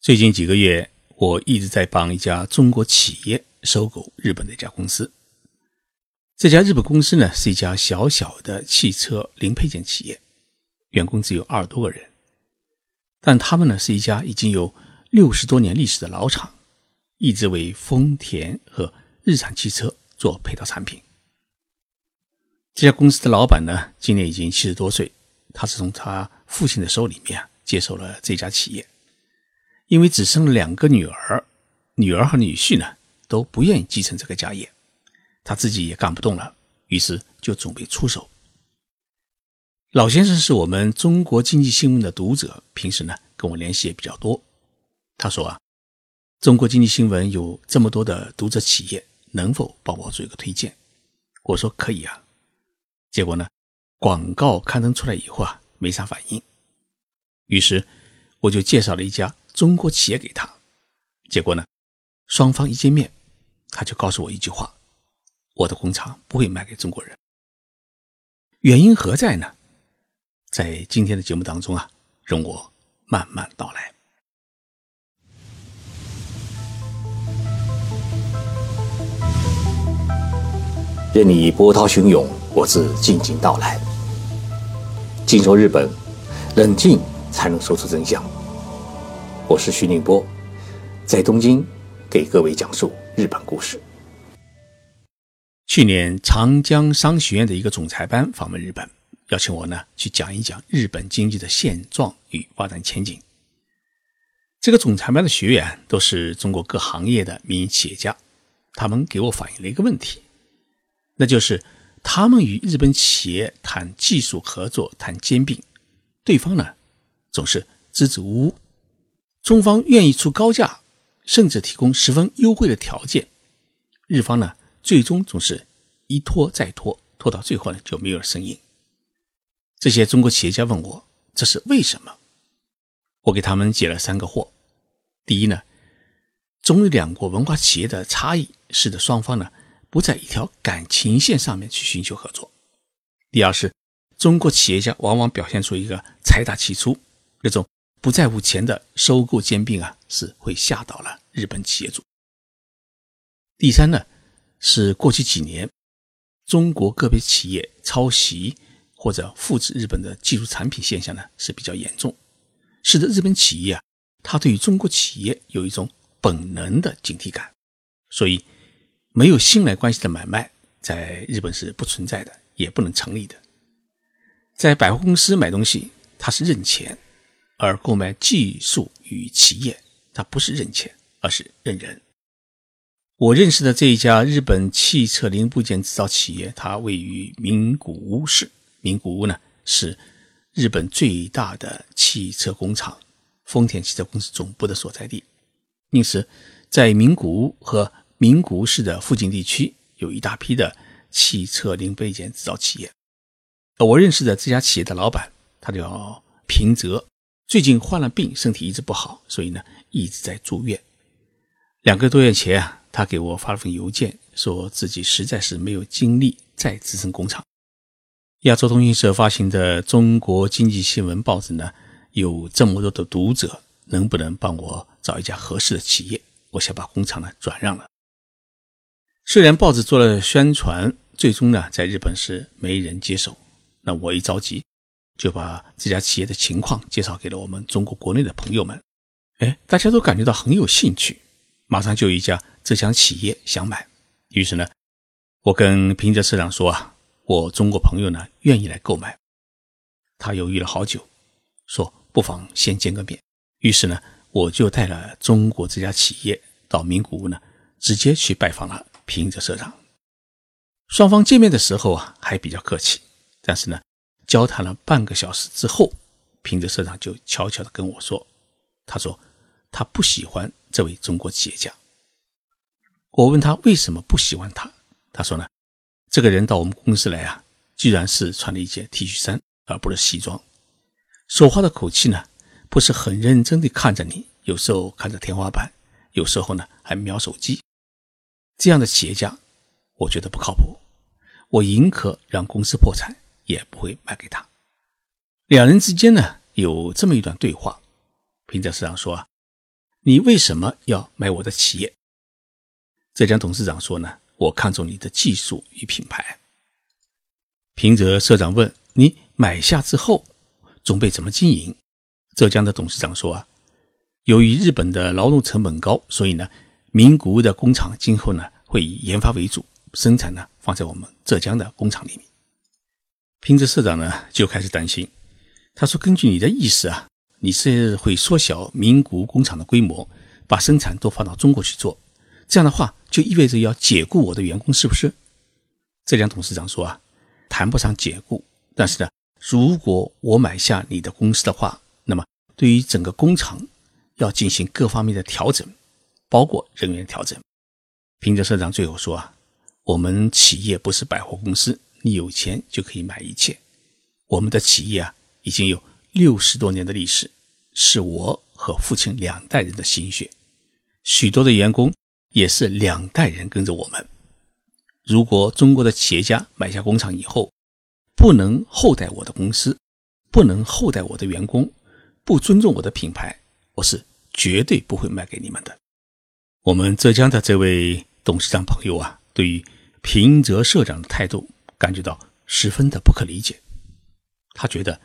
最近几个月，我一直在帮一家中国企业收购日本的一家公司。这家日本公司呢，是一家小小的汽车零配件企业，员工只有二十多个人。但他们呢，是一家已经有六十多年历史的老厂，一直为丰田和日产汽车做配套产品。这家公司的老板呢，今年已经七十多岁，他是从他父亲的手里面接手了这家企业。因为只生了两个女儿，女儿和女婿呢都不愿意继承这个家业，他自己也干不动了，于是就准备出手。老先生是我们中国经济新闻的读者，平时呢跟我联系也比较多。他说啊，中国经济新闻有这么多的读者企业，能否帮我做一个推荐？我说可以啊。结果呢，广告刊登出来以后啊，没啥反应，于是我就介绍了一家。中国企业给他，结果呢，双方一见面，他就告诉我一句话：“我的工厂不会卖给中国人。”原因何在呢？在今天的节目当中啊，容我慢慢道来。任你波涛汹涌，我自静静到来。静说日本，冷静才能说出真相。我是徐宁波，在东京给各位讲述日本故事。去年长江商学院的一个总裁班访问日本，邀请我呢去讲一讲日本经济的现状与发展前景。这个总裁班的学员都是中国各行业的民营企业家，他们给我反映了一个问题，那就是他们与日本企业谈技术合作、谈兼并，对方呢总是支支吾吾。中方愿意出高价，甚至提供十分优惠的条件，日方呢，最终总是一拖再拖，拖到最后呢就没有了声音。这些中国企业家问我这是为什么，我给他们解了三个惑：第一呢，中日两国文化企业的差异，使得双方呢不在一条感情线上面去寻求合作；第二是中国企业家往往表现出一个财大气粗那种。不在乎钱的收购兼并啊，是会吓倒了日本企业主。第三呢，是过去几年中国个别企业抄袭或者复制日本的技术产品现象呢是比较严重，使得日本企业啊，他对于中国企业有一种本能的警惕感，所以没有信赖关系的买卖在日本是不存在的，也不能成立的。在百货公司买东西，他是认钱。而购买技术与企业，它不是认钱，而是认人。我认识的这一家日本汽车零部件制造企业，它位于名古屋市。名古屋呢，是日本最大的汽车工厂丰田汽车公司总部的所在地。因此，在名古屋和名古屋市的附近地区，有一大批的汽车零部件制造企业。我认识的这家企业的老板，他叫平泽。最近患了病，身体一直不好，所以呢一直在住院。两个多月前啊，他给我发了封邮件，说自己实在是没有精力再支撑工厂。亚洲通讯社发行的《中国经济新闻》报纸呢，有这么多的读者，能不能帮我找一家合适的企业？我想把工厂呢转让了。虽然报纸做了宣传，最终呢在日本是没人接手。那我一着急。就把这家企业的情况介绍给了我们中国国内的朋友们，哎，大家都感觉到很有兴趣，马上就有一家浙江企业想买。于是呢，我跟平泽社长说啊，我中国朋友呢愿意来购买。他犹豫了好久，说不妨先见个面。于是呢，我就带了中国这家企业到名古屋呢，直接去拜访了平泽社长。双方见面的时候啊，还比较客气，但是呢。交谈了半个小时之后，平泽社长就悄悄地跟我说：“他说他不喜欢这位中国企业家。”我问他为什么不喜欢他，他说呢：“这个人到我们公司来啊，居然是穿了一件 T 恤衫，而不是西装。说话的口气呢，不是很认真地看着你，有时候看着天花板，有时候呢还瞄手机。这样的企业家，我觉得不靠谱。我宁可让公司破产。”也不会卖给他。两人之间呢有这么一段对话，平泽市长说啊，你为什么要买我的企业？浙江董事长说呢，我看中你的技术与品牌。平泽社长问你买下之后准备怎么经营？浙江的董事长说啊，由于日本的劳动成本高，所以呢，名古屋的工厂今后呢会以研发为主，生产呢放在我们浙江的工厂里面。平泽社长呢就开始担心，他说：“根据你的意思啊，你是会缩小名古屋工厂的规模，把生产都放到中国去做。这样的话。”就意味着要解雇我的员工，是不是？浙江董事长说啊，谈不上解雇，但是呢，如果我买下你的公司的话，那么对于整个工厂要进行各方面的调整，包括人员调整。平泽社长最后说啊，我们企业不是百货公司，你有钱就可以买一切。我们的企业啊，已经有六十多年的历史，是我和父亲两代人的心血，许多的员工。也是两代人跟着我们。如果中国的企业家买下工厂以后，不能厚待我的公司，不能厚待我的员工，不尊重我的品牌，我是绝对不会卖给你们的。我们浙江的这位董事长朋友啊，对于平泽社长的态度感觉到十分的不可理解。他觉得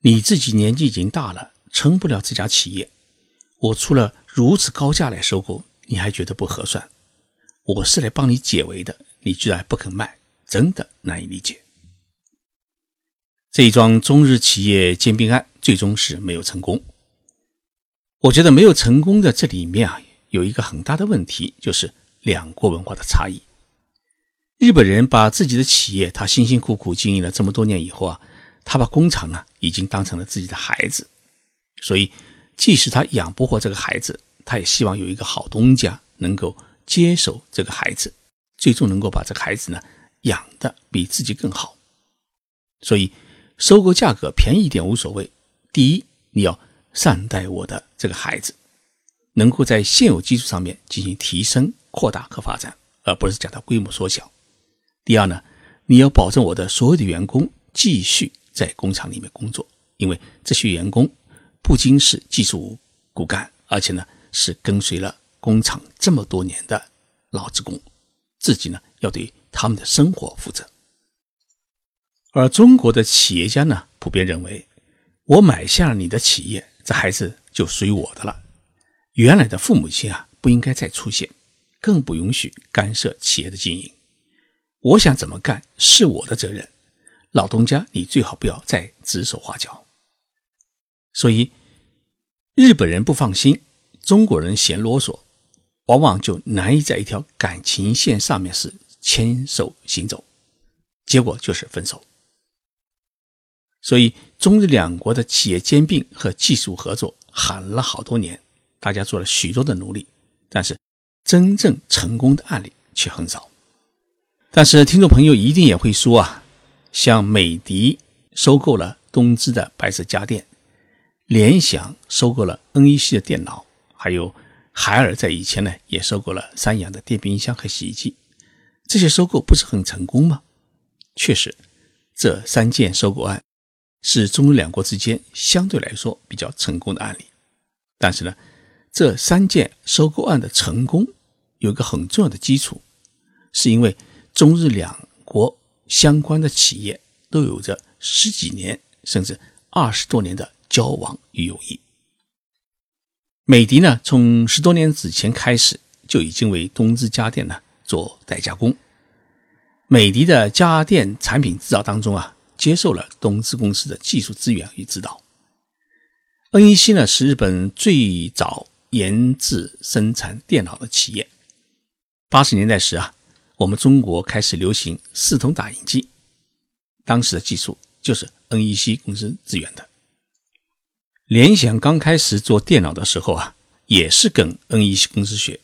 你自己年纪已经大了，撑不了这家企业，我出了如此高价来收购。你还觉得不合算？我是来帮你解围的，你居然不肯卖，真的难以理解。这一桩中日企业兼并案最终是没有成功。我觉得没有成功的这里面啊，有一个很大的问题，就是两国文化的差异。日本人把自己的企业，他辛辛苦苦经营了这么多年以后啊，他把工厂呢已经当成了自己的孩子，所以即使他养不活这个孩子。他也希望有一个好东家能够接手这个孩子，最终能够把这个孩子呢养的比自己更好。所以，收购价格便宜一点无所谓。第一，你要善待我的这个孩子，能够在现有基础上面进行提升、扩大和发展，而不是将它规模缩小。第二呢，你要保证我的所有的员工继续在工厂里面工作，因为这些员工不仅是技术骨干，而且呢。是跟随了工厂这么多年的老职工，自己呢要对他们的生活负责。而中国的企业家呢，普遍认为，我买下了你的企业，这孩子就属于我的了。原来的父母亲啊，不应该再出现，更不允许干涉企业的经营。我想怎么干是我的责任，老东家你最好不要再指手画脚。所以，日本人不放心。中国人嫌啰嗦，往往就难以在一条感情线上面是牵手行走，结果就是分手。所以，中日两国的企业兼并和技术合作喊了好多年，大家做了许多的努力，但是真正成功的案例却很少。但是，听众朋友一定也会说啊，像美的收购了东芝的白色家电，联想收购了 NEC 的电脑。还有海尔在以前呢，也收购了三洋的电冰箱和洗衣机，这些收购不是很成功吗？确实，这三件收购案是中日两国之间相对来说比较成功的案例。但是呢，这三件收购案的成功有一个很重要的基础，是因为中日两国相关的企业都有着十几年甚至二十多年的交往与友谊。美的呢，从十多年之前开始就已经为东芝家电呢做代加工。美的的家电产品制造当中啊，接受了东芝公司的技术资源与指导。NEC 呢是日本最早研制生产电脑的企业。八十年代时啊，我们中国开始流行四通打印机，当时的技术就是 NEC 公司支援的。联想刚开始做电脑的时候啊，也是跟 NEC 公司学，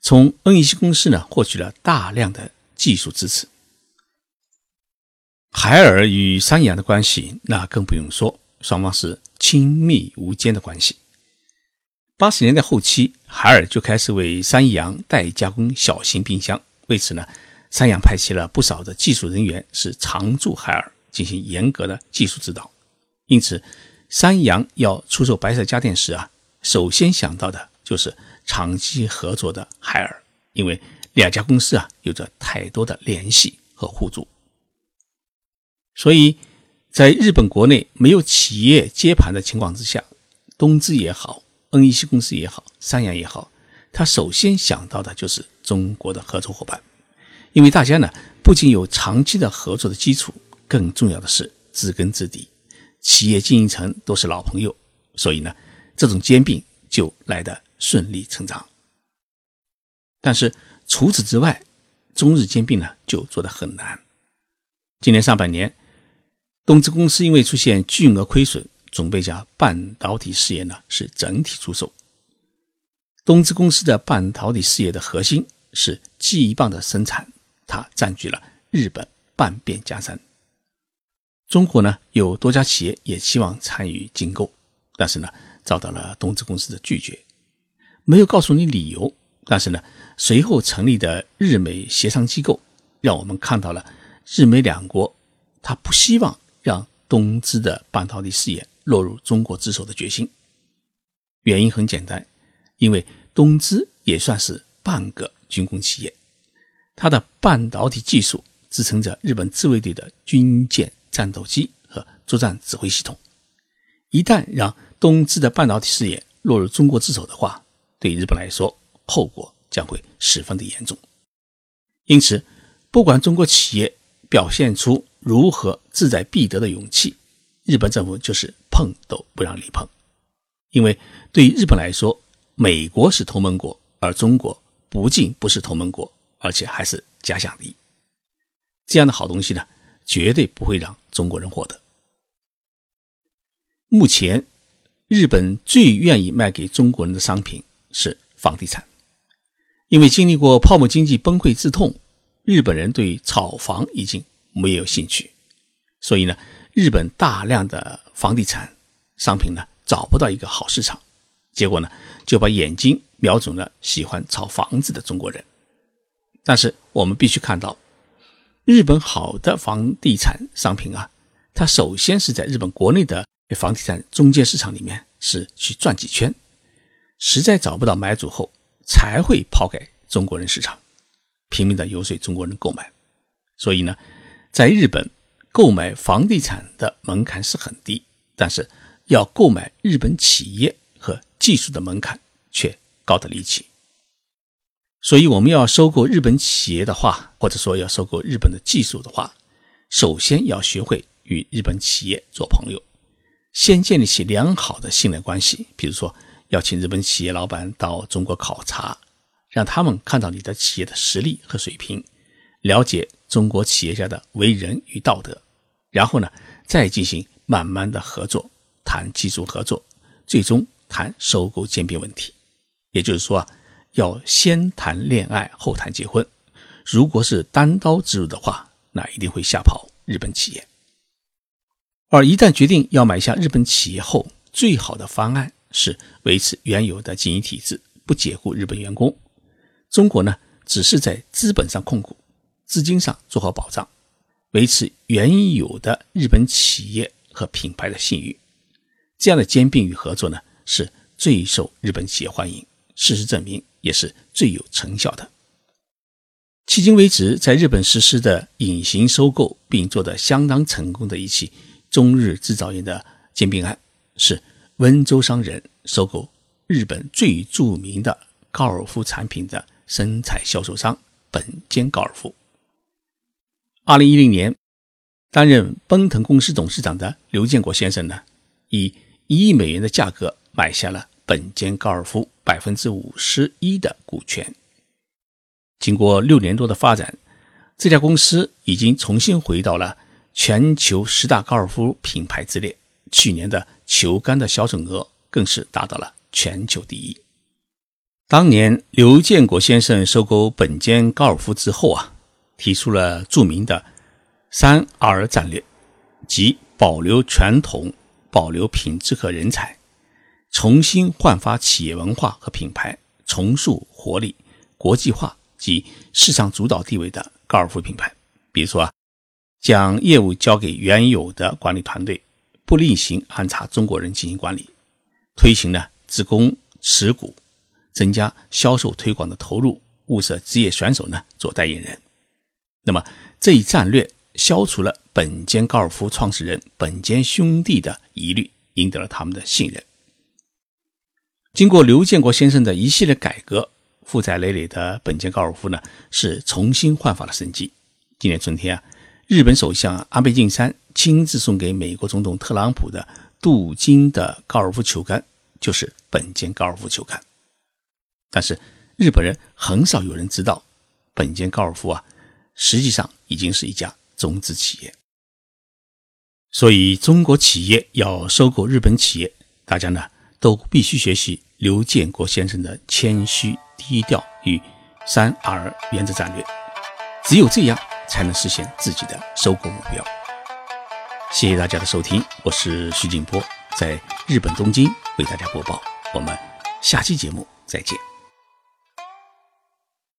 从 NEC 公司呢获取了大量的技术支持。海尔与三洋的关系那更不用说，双方是亲密无间的关系。八十年代后期，海尔就开始为三洋代加工小型冰箱，为此呢，三洋派遣了不少的技术人员是常驻海尔进行严格的技术指导，因此。三洋要出售白色家电时啊，首先想到的就是长期合作的海尔，因为两家公司啊有着太多的联系和互助，所以在日本国内没有企业接盘的情况之下，东芝也好，恩义系公司也好，三洋也好，他首先想到的就是中国的合作伙伴，因为大家呢不仅有长期的合作的基础，更重要的是知根知底，企业经营层都是老朋友，所以呢这种兼并就来得顺理成章。但是除此之外，中日兼并呢就做得很难。今年上半年，东芝公司因为出现巨额亏损，准备将半导体事业呢是整体出售。东芝公司的半导体事业的核心是记忆棒的生产，它占据了日本半边江山。中国呢有多家企业也期望参与竞购，但是呢遭到了东芝公司的拒绝，没有告诉你理由。但是呢，随后成立的日美协商机构，让我们看到了日美两国他不希望让东芝的半导体事业落入中国之手的决心。原因很简单，因为东芝也算是半个军工企业，它的半导体技术支撑着日本自卫队的军舰战斗机和作战指挥系统。一旦让东芝的半导体事业落入中国之手的话，对日本来说，后果将会十分的严重，因此，不管中国企业表现出如何志在必得的勇气，日本政府就是碰都不让你碰，因为对于日本来说，美国是同盟国，而中国不仅不是同盟国，而且还是假想敌，这样的好东西呢，绝对不会让中国人获得。目前，日本最愿意卖给中国人的商品是房地产。因为经历过泡沫经济崩溃之痛，日本人对炒房已经没有兴趣，所以呢，日本大量的房地产商品呢找不到一个好市场，结果呢就把眼睛瞄准了喜欢炒房子的中国人。但是我们必须看到，日本好的房地产商品啊，它首先是在日本国内的房地产中介市场里面是去转几圈，实在找不到买主后。才会抛给中国人市场，拼命的游说中国人购买。所以呢，在日本购买房地产的门槛是很低，但是要购买日本企业技术的门槛却高得离奇。所以我们要收购日本企业的话，或者说要收购日本的技术的话，首先要学会与日本企业做朋友，先建立起良好的信任关系。比如说。要请日本企业老板到中国考察，让他们看到你的企业的实力和水平，了解中国企业家的为人与道德，然后呢，再进行慢慢的合作，谈技术合作，最终谈收购兼并问题。也就是说，要先谈恋爱后谈结婚。如果是单刀直入的话，那一定会吓跑日本企业。而一旦决定要买下日本企业后，最好的方案。是维持原有的经营体制，不解雇日本员工。中国呢，只是在资本上控股，资金上做好保障，维持原有的日本企业和品牌的信誉。这样的兼并与合作呢，是最受日本企业欢迎。事实证明，也是最有成效的。迄今为止，在日本实施的隐形收购并做得相当成功的一起中日制造业的兼并案是。温州商人收购日本最著名的高尔夫产品的生产销售商本间高尔夫。二零一零年，担任奔腾公司董事长的刘建国先生呢，以一亿美元的价格买下了本间高尔夫百分之五十一的股权。经过六年多的发展，这家公司已经重新回到了全球十大高尔夫品牌之列。去年的球杆的销售额更是达到了全球第一。当年刘建国先生收购本间高尔夫之后啊，提出了著名的“三 R” 战略，即保留传统、保留品质和人才，重新焕发企业文化和品牌，重塑活力、国际化及市场主导地位的高尔夫品牌。比如说啊，将业务交给原有的管理团队。不另行安插中国人进行管理，推行呢职工持股，增加销售推广的投入，物色职业选手呢做代言人。那么这一战略消除了本间高尔夫创始人本间兄弟的疑虑，赢得了他们的信任。经过刘建国先生的一系列改革，负债累累的本间高尔夫呢是重新焕发了生机。今年春天啊，日本首相安倍晋三亲自送给美国总统特朗普的镀金的高尔夫球杆，就是本间高尔夫球杆。但是日本人很少有人知道，本间高尔夫啊。实际上已经是一家中资企业，所以中国企业要收购日本企业，大家呢都必须学习刘建国先生的谦虚低调与三 R 原则战略，只有这样才能实现自己的收购目标。谢谢大家的收听，我是徐静波，在日本东京为大家播报，我们下期节目再见。